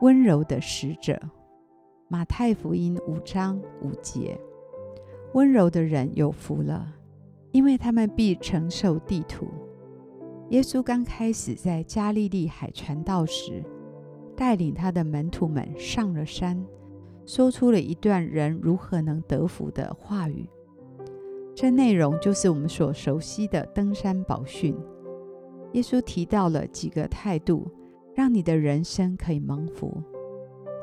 温柔的使者”。马太福音五章五节：温柔的人有福了，因为他们必承受地土。耶稣刚开始在加利利海传道时，带领他的门徒们上了山，说出了一段人如何能得福的话语。这内容就是我们所熟悉的登山宝训。耶稣提到了几个态度，让你的人生可以蒙福。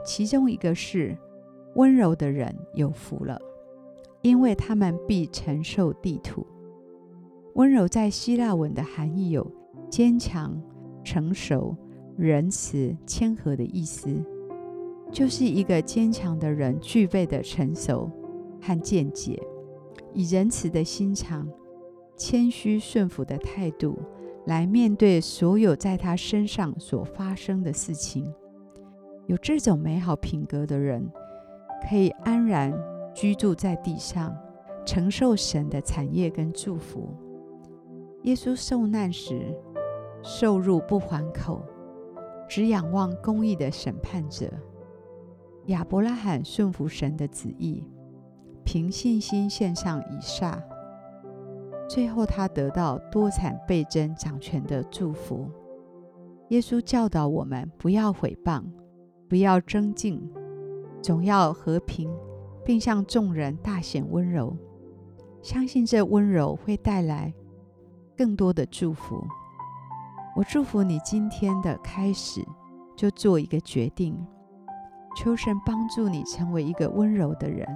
其中一个是温柔的人有福了，因为他们必承受地土。温柔在希腊文的含义有坚强、成熟、仁慈、谦和的意思，就是一个坚强的人具备的成熟和见解，以仁慈的心肠、谦虚顺服的态度来面对所有在他身上所发生的事情。有这种美好品格的人，可以安然居住在地上，承受神的产业跟祝福。耶稣受难时，受辱不还口，只仰望公义的审判者。亚伯拉罕顺服神的旨意，凭信心献上以撒，最后他得到多产倍增掌权的祝福。耶稣教导我们不要毁谤。不要争竞，总要和平，并向众人大显温柔。相信这温柔会带来更多的祝福。我祝福你今天的开始就做一个决定，求神帮助你成为一个温柔的人。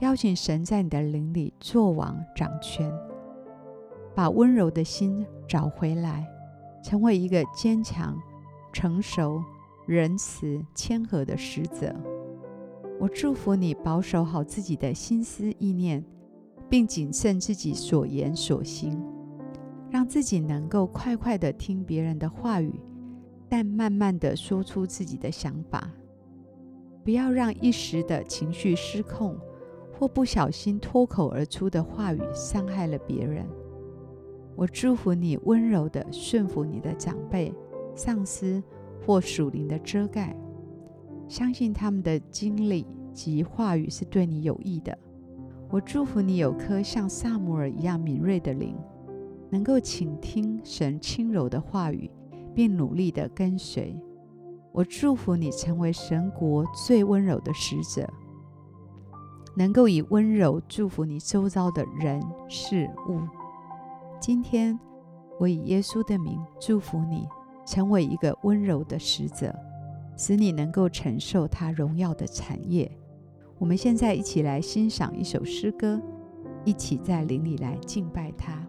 邀请神在你的灵里作王掌权，把温柔的心找回来，成为一个坚强、成熟。仁慈谦和的使者，我祝福你保守好自己的心思意念，并谨慎自己所言所行，让自己能够快快地听别人的话语，但慢慢地说出自己的想法。不要让一时的情绪失控或不小心脱口而出的话语伤害了别人。我祝福你温柔地顺服你的长辈、上司。或属灵的遮盖，相信他们的经历及话语是对你有益的。我祝福你有颗像撒母耳一样敏锐的灵，能够倾听神轻柔的话语，并努力地跟随。我祝福你成为神国最温柔的使者，能够以温柔祝福你周遭的人事物。今天，我以耶稣的名祝福你。成为一个温柔的使者，使你能够承受他荣耀的产业。我们现在一起来欣赏一首诗歌，一起在灵里来敬拜他。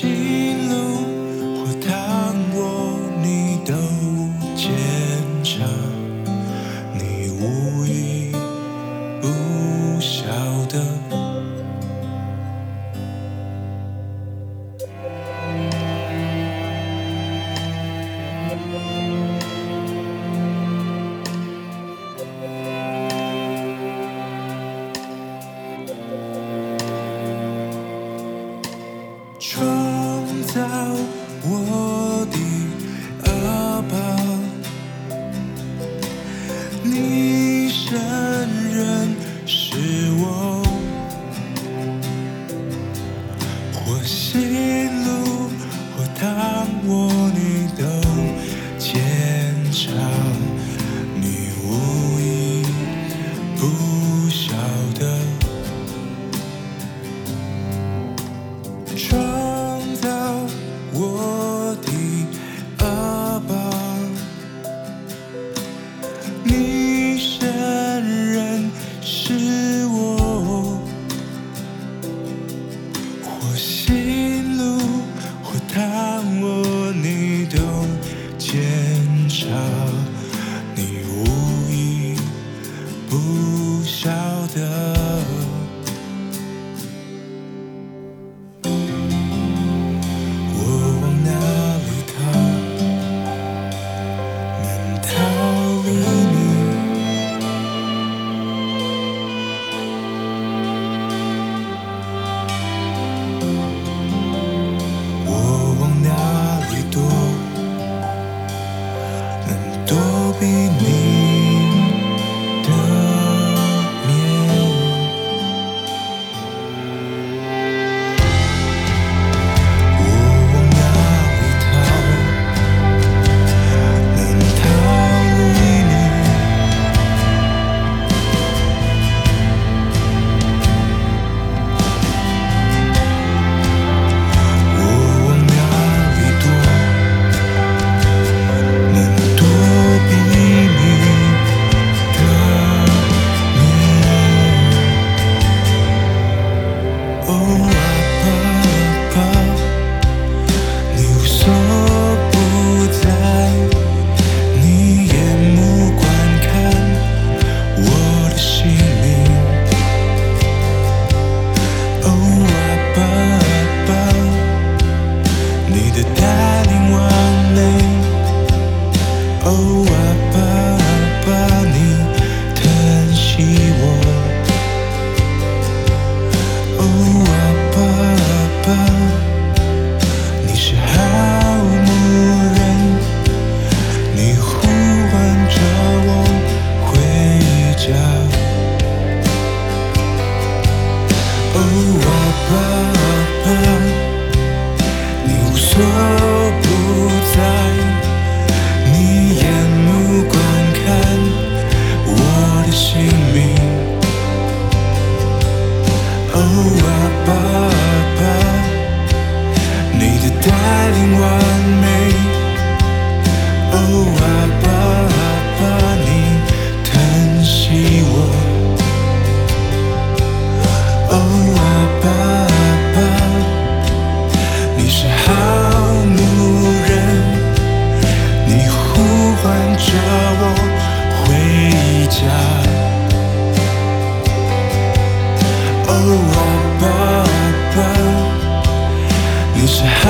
记录或糖果你都 beneath.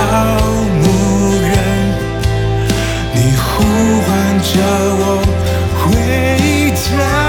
好牧人你呼唤着我回家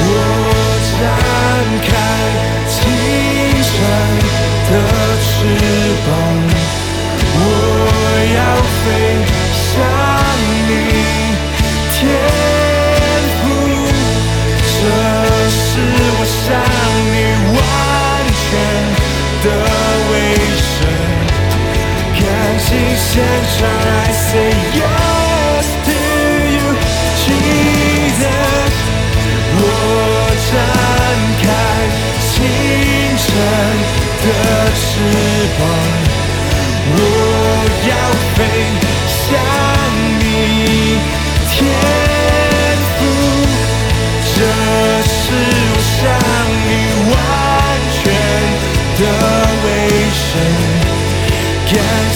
我张开清澈的翅膀我要飞。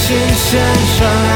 身，甘心献上